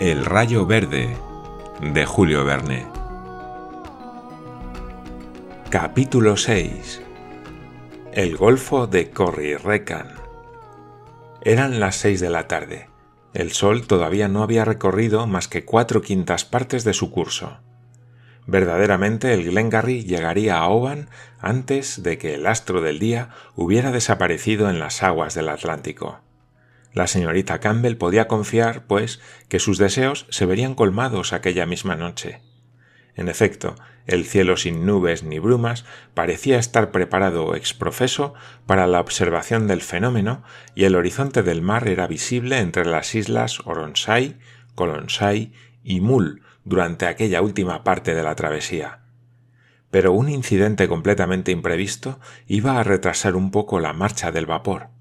El rayo verde de Julio Verne. Capítulo 6 El Golfo de Corrirecan. Eran las seis de la tarde. El sol todavía no había recorrido más que cuatro quintas partes de su curso. Verdaderamente el Glengarry llegaría a Oban antes de que el astro del día hubiera desaparecido en las aguas del Atlántico. La señorita Campbell podía confiar, pues, que sus deseos se verían colmados aquella misma noche. En efecto, el cielo sin nubes ni brumas parecía estar preparado exprofeso para la observación del fenómeno y el horizonte del mar era visible entre las islas Oronsay, Colonsay y Mull durante aquella última parte de la travesía. Pero un incidente completamente imprevisto iba a retrasar un poco la marcha del vapor.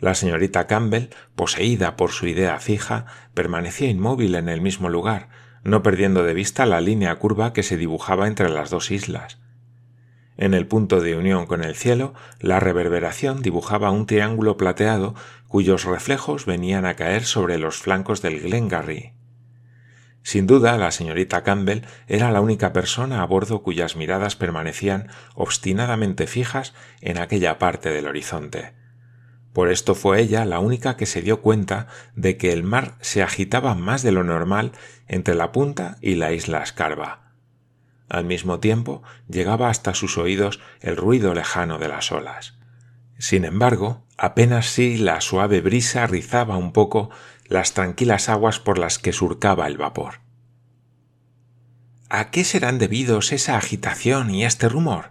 La señorita Campbell, poseída por su idea fija, permanecía inmóvil en el mismo lugar, no perdiendo de vista la línea curva que se dibujaba entre las dos islas. En el punto de unión con el cielo, la reverberación dibujaba un triángulo plateado cuyos reflejos venían a caer sobre los flancos del Glengarry. Sin duda, la señorita Campbell era la única persona a bordo cuyas miradas permanecían obstinadamente fijas en aquella parte del horizonte. Por esto fue ella la única que se dio cuenta de que el mar se agitaba más de lo normal entre la punta y la isla Escarba. Al mismo tiempo llegaba hasta sus oídos el ruido lejano de las olas. Sin embargo, apenas sí la suave brisa rizaba un poco las tranquilas aguas por las que surcaba el vapor. ¿A qué serán debidos esa agitación y este rumor?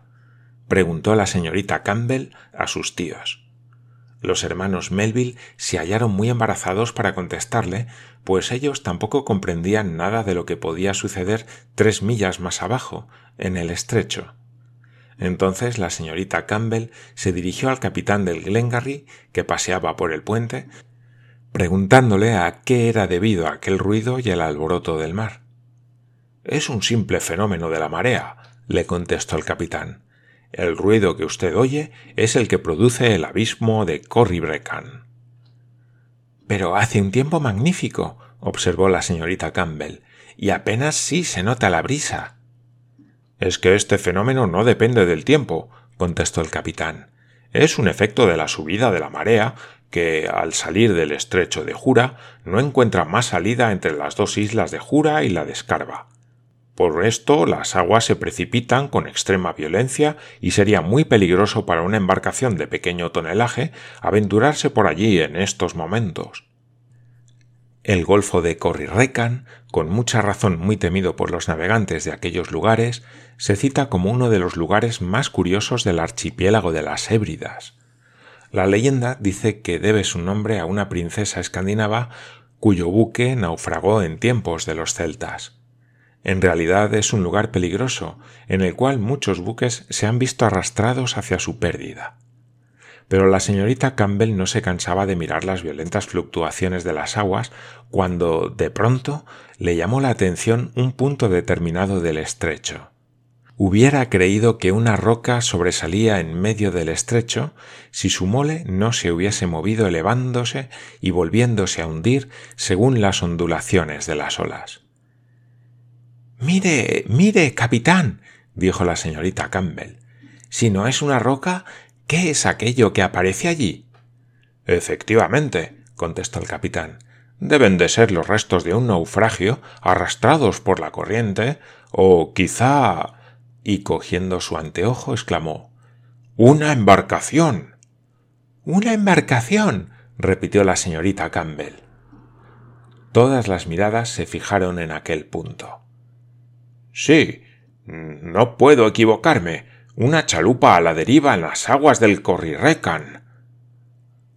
preguntó la señorita Campbell a sus tíos. Los hermanos Melville se hallaron muy embarazados para contestarle, pues ellos tampoco comprendían nada de lo que podía suceder tres millas más abajo, en el estrecho. Entonces la señorita Campbell se dirigió al capitán del Glengarry, que paseaba por el puente, preguntándole a qué era debido aquel ruido y el alboroto del mar. Es un simple fenómeno de la marea, le contestó el capitán. El ruido que usted oye es el que produce el abismo de Corribrecan. Pero hace un tiempo magnífico, observó la señorita Campbell, y apenas sí se nota la brisa. Es que este fenómeno no depende del tiempo, contestó el capitán. Es un efecto de la subida de la marea que, al salir del estrecho de Jura, no encuentra más salida entre las dos islas de Jura y la de Escarba. Por esto las aguas se precipitan con extrema violencia y sería muy peligroso para una embarcación de pequeño tonelaje aventurarse por allí en estos momentos. El Golfo de Corrirecan, con mucha razón muy temido por los navegantes de aquellos lugares, se cita como uno de los lugares más curiosos del archipiélago de las Hébridas. La leyenda dice que debe su nombre a una princesa escandinava cuyo buque naufragó en tiempos de los celtas. En realidad es un lugar peligroso, en el cual muchos buques se han visto arrastrados hacia su pérdida. Pero la señorita Campbell no se cansaba de mirar las violentas fluctuaciones de las aguas cuando, de pronto, le llamó la atención un punto determinado del estrecho. Hubiera creído que una roca sobresalía en medio del estrecho si su mole no se hubiese movido elevándose y volviéndose a hundir según las ondulaciones de las olas. Mire, mire, capitán, dijo la señorita Campbell. Si no es una roca, ¿qué es aquello que aparece allí? Efectivamente, contestó el capitán. Deben de ser los restos de un naufragio arrastrados por la corriente, o quizá. y cogiendo su anteojo exclamó Una embarcación. Una embarcación. repitió la señorita Campbell. Todas las miradas se fijaron en aquel punto. Sí, no puedo equivocarme. Una chalupa a la deriva en las aguas del Corrirecan.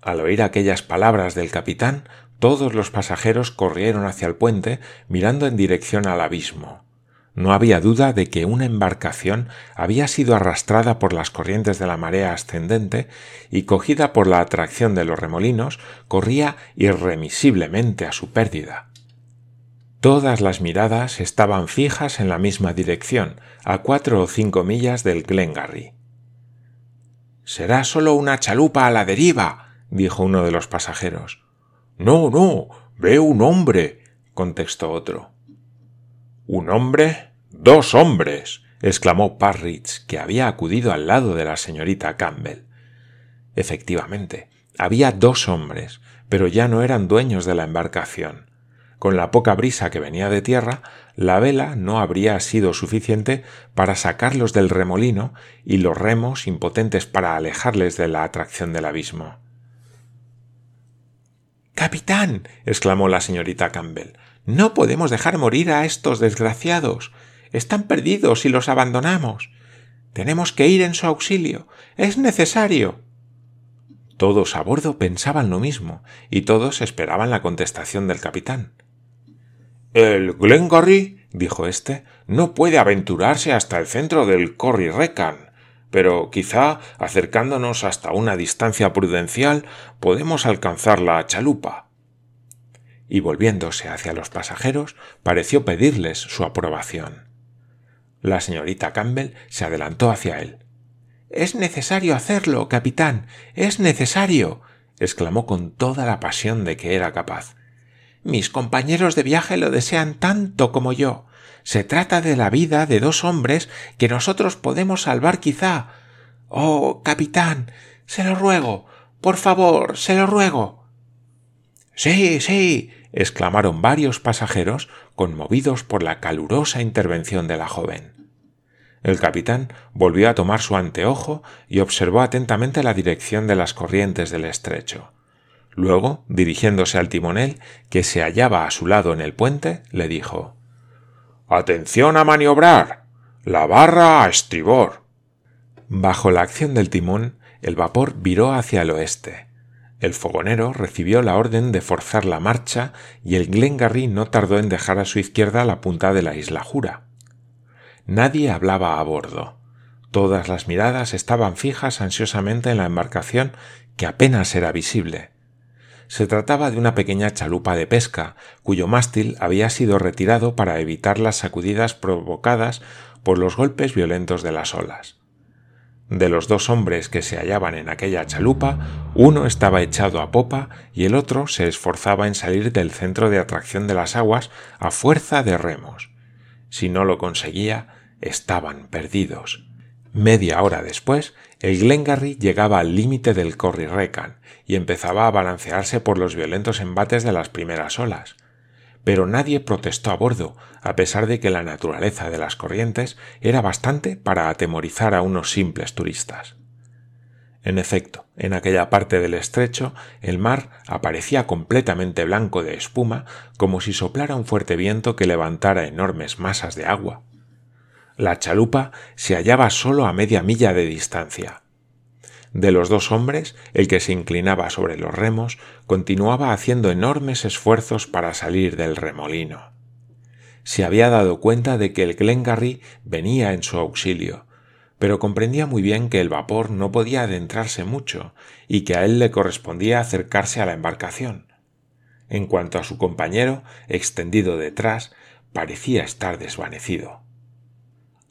Al oír aquellas palabras del capitán, todos los pasajeros corrieron hacia el puente mirando en dirección al abismo. No había duda de que una embarcación había sido arrastrada por las corrientes de la marea ascendente y cogida por la atracción de los remolinos corría irremisiblemente a su pérdida. Todas las miradas estaban fijas en la misma dirección, a cuatro o cinco millas del Glengarry. Será solo una chalupa a la deriva, dijo uno de los pasajeros. No, no, veo un hombre, contestó otro. ¿Un hombre? Dos hombres. exclamó Parridge, que había acudido al lado de la señorita Campbell. Efectivamente, había dos hombres, pero ya no eran dueños de la embarcación. Con la poca brisa que venía de tierra, la vela no habría sido suficiente para sacarlos del remolino y los remos impotentes para alejarles de la atracción del abismo. Capitán. exclamó la señorita Campbell. No podemos dejar morir a estos desgraciados. Están perdidos si los abandonamos. Tenemos que ir en su auxilio. Es necesario. Todos a bordo pensaban lo mismo, y todos esperaban la contestación del capitán. El Glengarry, dijo éste, no puede aventurarse hasta el centro del Corri Recan, pero quizá, acercándonos hasta una distancia prudencial, podemos alcanzar la chalupa. Y volviéndose hacia los pasajeros, pareció pedirles su aprobación. La señorita Campbell se adelantó hacia él. Es necesario hacerlo, capitán. Es necesario. exclamó con toda la pasión de que era capaz. Mis compañeros de viaje lo desean tanto como yo. Se trata de la vida de dos hombres que nosotros podemos salvar quizá. Oh, capitán. Se lo ruego. Por favor, se lo ruego. Sí, sí. exclamaron varios pasajeros, conmovidos por la calurosa intervención de la joven. El capitán volvió a tomar su anteojo y observó atentamente la dirección de las corrientes del estrecho. Luego, dirigiéndose al timonel, que se hallaba a su lado en el puente, le dijo Atención a maniobrar. La barra a estribor. Bajo la acción del timón, el vapor viró hacia el oeste. El fogonero recibió la orden de forzar la marcha y el Glengarry no tardó en dejar a su izquierda la punta de la isla Jura. Nadie hablaba a bordo. Todas las miradas estaban fijas ansiosamente en la embarcación que apenas era visible. Se trataba de una pequeña chalupa de pesca, cuyo mástil había sido retirado para evitar las sacudidas provocadas por los golpes violentos de las olas. De los dos hombres que se hallaban en aquella chalupa, uno estaba echado a popa y el otro se esforzaba en salir del centro de atracción de las aguas a fuerza de remos. Si no lo conseguía, estaban perdidos. Media hora después, el Glengarry llegaba al límite del Corri-Recan y empezaba a balancearse por los violentos embates de las primeras olas. Pero nadie protestó a bordo, a pesar de que la naturaleza de las corrientes era bastante para atemorizar a unos simples turistas. En efecto, en aquella parte del estrecho el mar aparecía completamente blanco de espuma, como si soplara un fuerte viento que levantara enormes masas de agua. La chalupa se hallaba solo a media milla de distancia. De los dos hombres, el que se inclinaba sobre los remos continuaba haciendo enormes esfuerzos para salir del remolino. Se había dado cuenta de que el Glengarry venía en su auxilio, pero comprendía muy bien que el vapor no podía adentrarse mucho y que a él le correspondía acercarse a la embarcación. En cuanto a su compañero, extendido detrás, parecía estar desvanecido.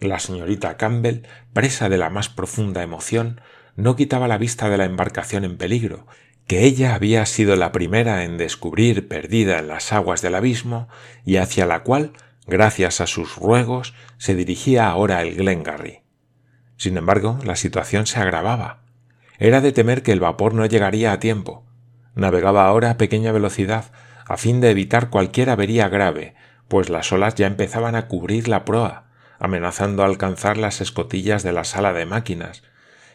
La señorita Campbell, presa de la más profunda emoción, no quitaba la vista de la embarcación en peligro, que ella había sido la primera en descubrir perdida en las aguas del abismo y hacia la cual, gracias a sus ruegos, se dirigía ahora el Glengarry. Sin embargo, la situación se agravaba. Era de temer que el vapor no llegaría a tiempo. Navegaba ahora a pequeña velocidad, a fin de evitar cualquier avería grave, pues las olas ya empezaban a cubrir la proa, amenazando alcanzar las escotillas de la sala de máquinas,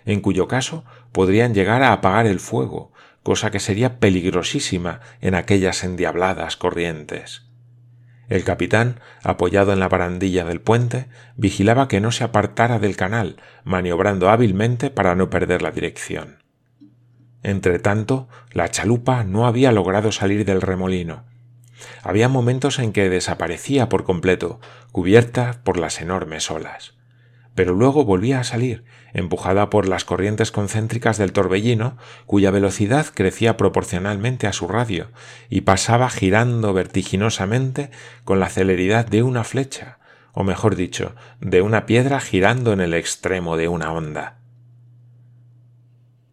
en cuyo caso podrían llegar a apagar el fuego, cosa que sería peligrosísima en aquellas endiabladas corrientes. El capitán, apoyado en la barandilla del puente, vigilaba que no se apartara del canal, maniobrando hábilmente para no perder la dirección. Entretanto, la chalupa no había logrado salir del remolino, había momentos en que desaparecía por completo, cubierta por las enormes olas. Pero luego volvía a salir, empujada por las corrientes concéntricas del torbellino, cuya velocidad crecía proporcionalmente a su radio, y pasaba girando vertiginosamente con la celeridad de una flecha, o mejor dicho, de una piedra girando en el extremo de una onda.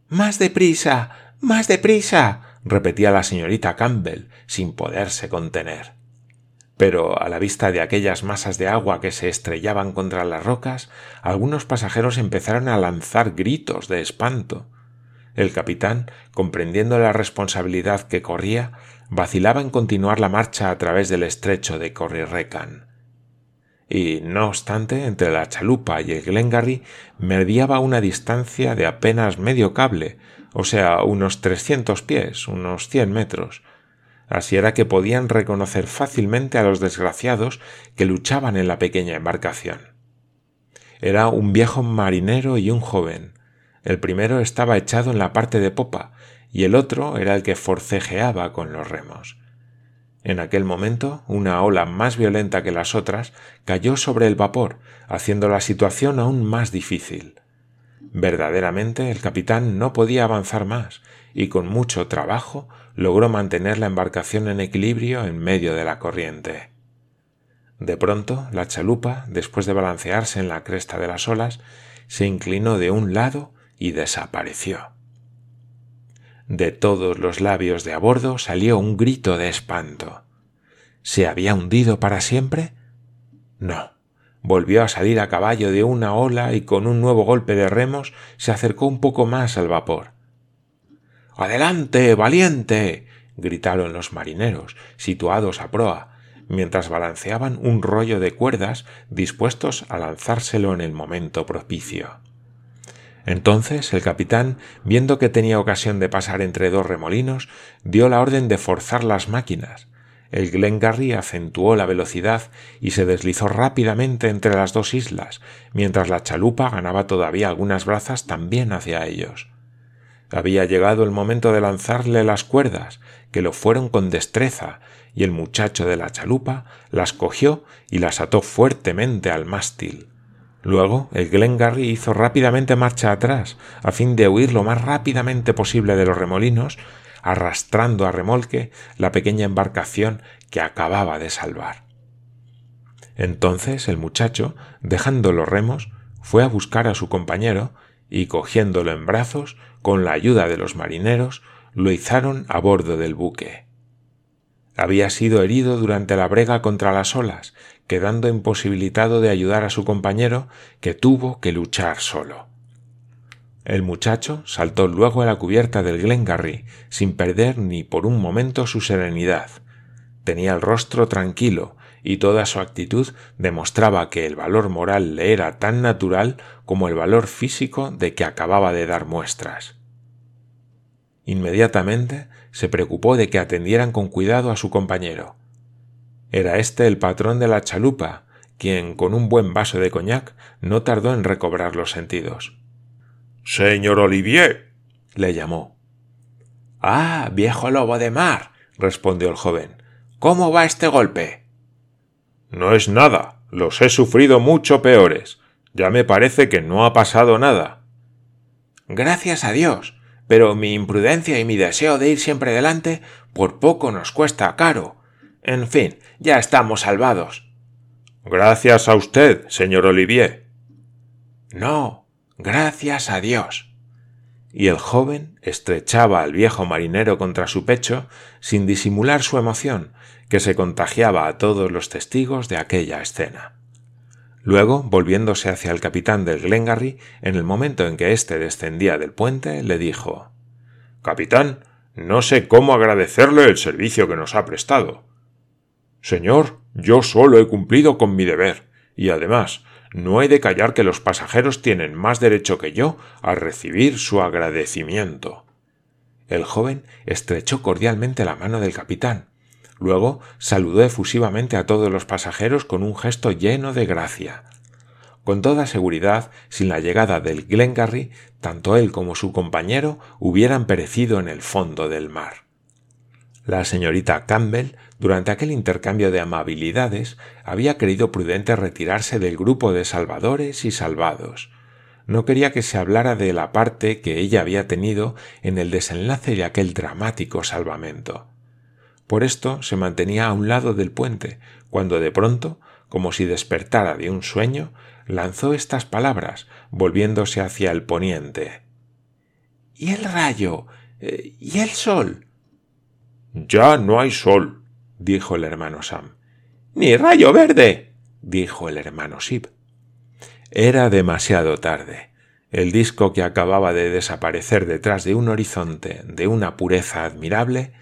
Más deprisa. más deprisa repetía la señorita Campbell sin poderse contener. pero a la vista de aquellas masas de agua que se estrellaban contra las rocas, algunos pasajeros empezaron a lanzar gritos de espanto. El capitán, comprendiendo la responsabilidad que corría, vacilaba en continuar la marcha a través del estrecho de Corrirecan. Y, no obstante, entre la chalupa y el Glengarry mediaba una distancia de apenas medio cable, o sea, unos trescientos pies, unos cien metros. Así era que podían reconocer fácilmente a los desgraciados que luchaban en la pequeña embarcación. Era un viejo marinero y un joven, el primero estaba echado en la parte de popa y el otro era el que forcejeaba con los remos. En aquel momento una ola más violenta que las otras cayó sobre el vapor, haciendo la situación aún más difícil. Verdaderamente el capitán no podía avanzar más, y con mucho trabajo logró mantener la embarcación en equilibrio en medio de la corriente. De pronto la chalupa, después de balancearse en la cresta de las olas, se inclinó de un lado y desapareció. De todos los labios de a bordo salió un grito de espanto. ¿Se había hundido para siempre? No. Volvió a salir a caballo de una ola y con un nuevo golpe de remos se acercó un poco más al vapor. Adelante, valiente. gritaron los marineros, situados a proa, mientras balanceaban un rollo de cuerdas dispuestos a lanzárselo en el momento propicio. Entonces el capitán, viendo que tenía ocasión de pasar entre dos remolinos, dio la orden de forzar las máquinas. El Glengarry acentuó la velocidad y se deslizó rápidamente entre las dos islas, mientras la chalupa ganaba todavía algunas brazas también hacia ellos. Había llegado el momento de lanzarle las cuerdas, que lo fueron con destreza, y el muchacho de la chalupa las cogió y las ató fuertemente al mástil. Luego, el Glengarry hizo rápidamente marcha atrás, a fin de huir lo más rápidamente posible de los remolinos, arrastrando a remolque la pequeña embarcación que acababa de salvar. Entonces el muchacho, dejando los remos, fue a buscar a su compañero y, cogiéndolo en brazos, con la ayuda de los marineros, lo izaron a bordo del buque. Había sido herido durante la brega contra las olas, quedando imposibilitado de ayudar a su compañero, que tuvo que luchar solo. El muchacho saltó luego a la cubierta del Glengarry, sin perder ni por un momento su serenidad. Tenía el rostro tranquilo, y toda su actitud demostraba que el valor moral le era tan natural como el valor físico de que acababa de dar muestras. Inmediatamente se preocupó de que atendieran con cuidado a su compañero. Era este el patrón de la chalupa, quien con un buen vaso de coñac no tardó en recobrar los sentidos. Señor Olivier. le llamó. Ah, viejo lobo de mar. respondió el joven. ¿Cómo va este golpe? No es nada. Los he sufrido mucho peores. Ya me parece que no ha pasado nada. Gracias a Dios pero mi imprudencia y mi deseo de ir siempre delante por poco nos cuesta caro. En fin, ya estamos salvados. Gracias a usted, señor Olivier. No, gracias a Dios. Y el joven estrechaba al viejo marinero contra su pecho sin disimular su emoción, que se contagiaba a todos los testigos de aquella escena. Luego, volviéndose hacia el capitán del Glengarry, en el momento en que éste descendía del puente, le dijo Capitán, no sé cómo agradecerle el servicio que nos ha prestado. Señor, yo solo he cumplido con mi deber, y además no he de callar que los pasajeros tienen más derecho que yo a recibir su agradecimiento. El joven estrechó cordialmente la mano del capitán, Luego saludó efusivamente a todos los pasajeros con un gesto lleno de gracia. Con toda seguridad, sin la llegada del Glengarry, tanto él como su compañero hubieran perecido en el fondo del mar. La señorita Campbell, durante aquel intercambio de amabilidades, había creído prudente retirarse del grupo de salvadores y salvados. No quería que se hablara de la parte que ella había tenido en el desenlace de aquel dramático salvamento. Por esto se mantenía a un lado del puente, cuando de pronto, como si despertara de un sueño, lanzó estas palabras, volviéndose hacia el poniente. ¿Y el rayo? Eh, ¿Y el sol? Ya no hay sol, dijo el hermano Sam. Ni rayo verde. dijo el hermano Sib. Era demasiado tarde. El disco que acababa de desaparecer detrás de un horizonte de una pureza admirable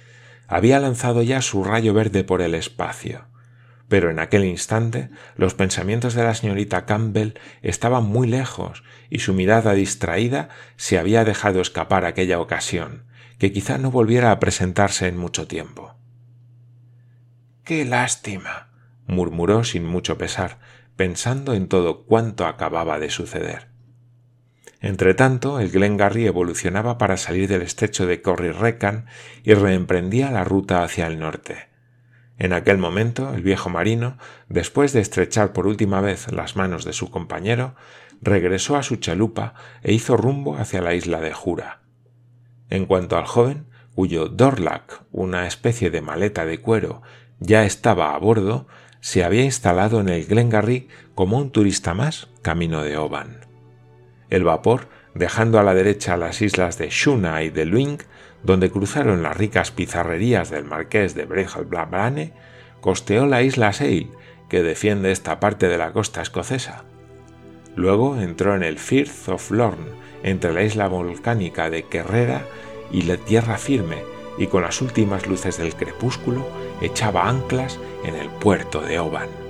había lanzado ya su rayo verde por el espacio. Pero en aquel instante los pensamientos de la señorita Campbell estaban muy lejos y su mirada distraída se había dejado escapar aquella ocasión, que quizá no volviera a presentarse en mucho tiempo. Qué lástima, murmuró sin mucho pesar, pensando en todo cuanto acababa de suceder. Entretanto, el Glengarry evolucionaba para salir del estrecho de Corryrecan y reemprendía la ruta hacia el norte. En aquel momento, el viejo marino, después de estrechar por última vez las manos de su compañero, regresó a su chalupa e hizo rumbo hacia la isla de Jura. En cuanto al joven, cuyo Dorlac, una especie de maleta de cuero, ya estaba a bordo, se había instalado en el Glengarry como un turista más camino de Oban. El vapor, dejando a la derecha las islas de Shuna y de Luing, donde cruzaron las ricas pizarrerías del marqués de Brejalblabrane, costeó la isla Seil, que defiende esta parte de la costa escocesa. Luego entró en el Firth of Lorne, entre la isla volcánica de Kerrera y la tierra firme, y con las últimas luces del crepúsculo echaba anclas en el puerto de Oban.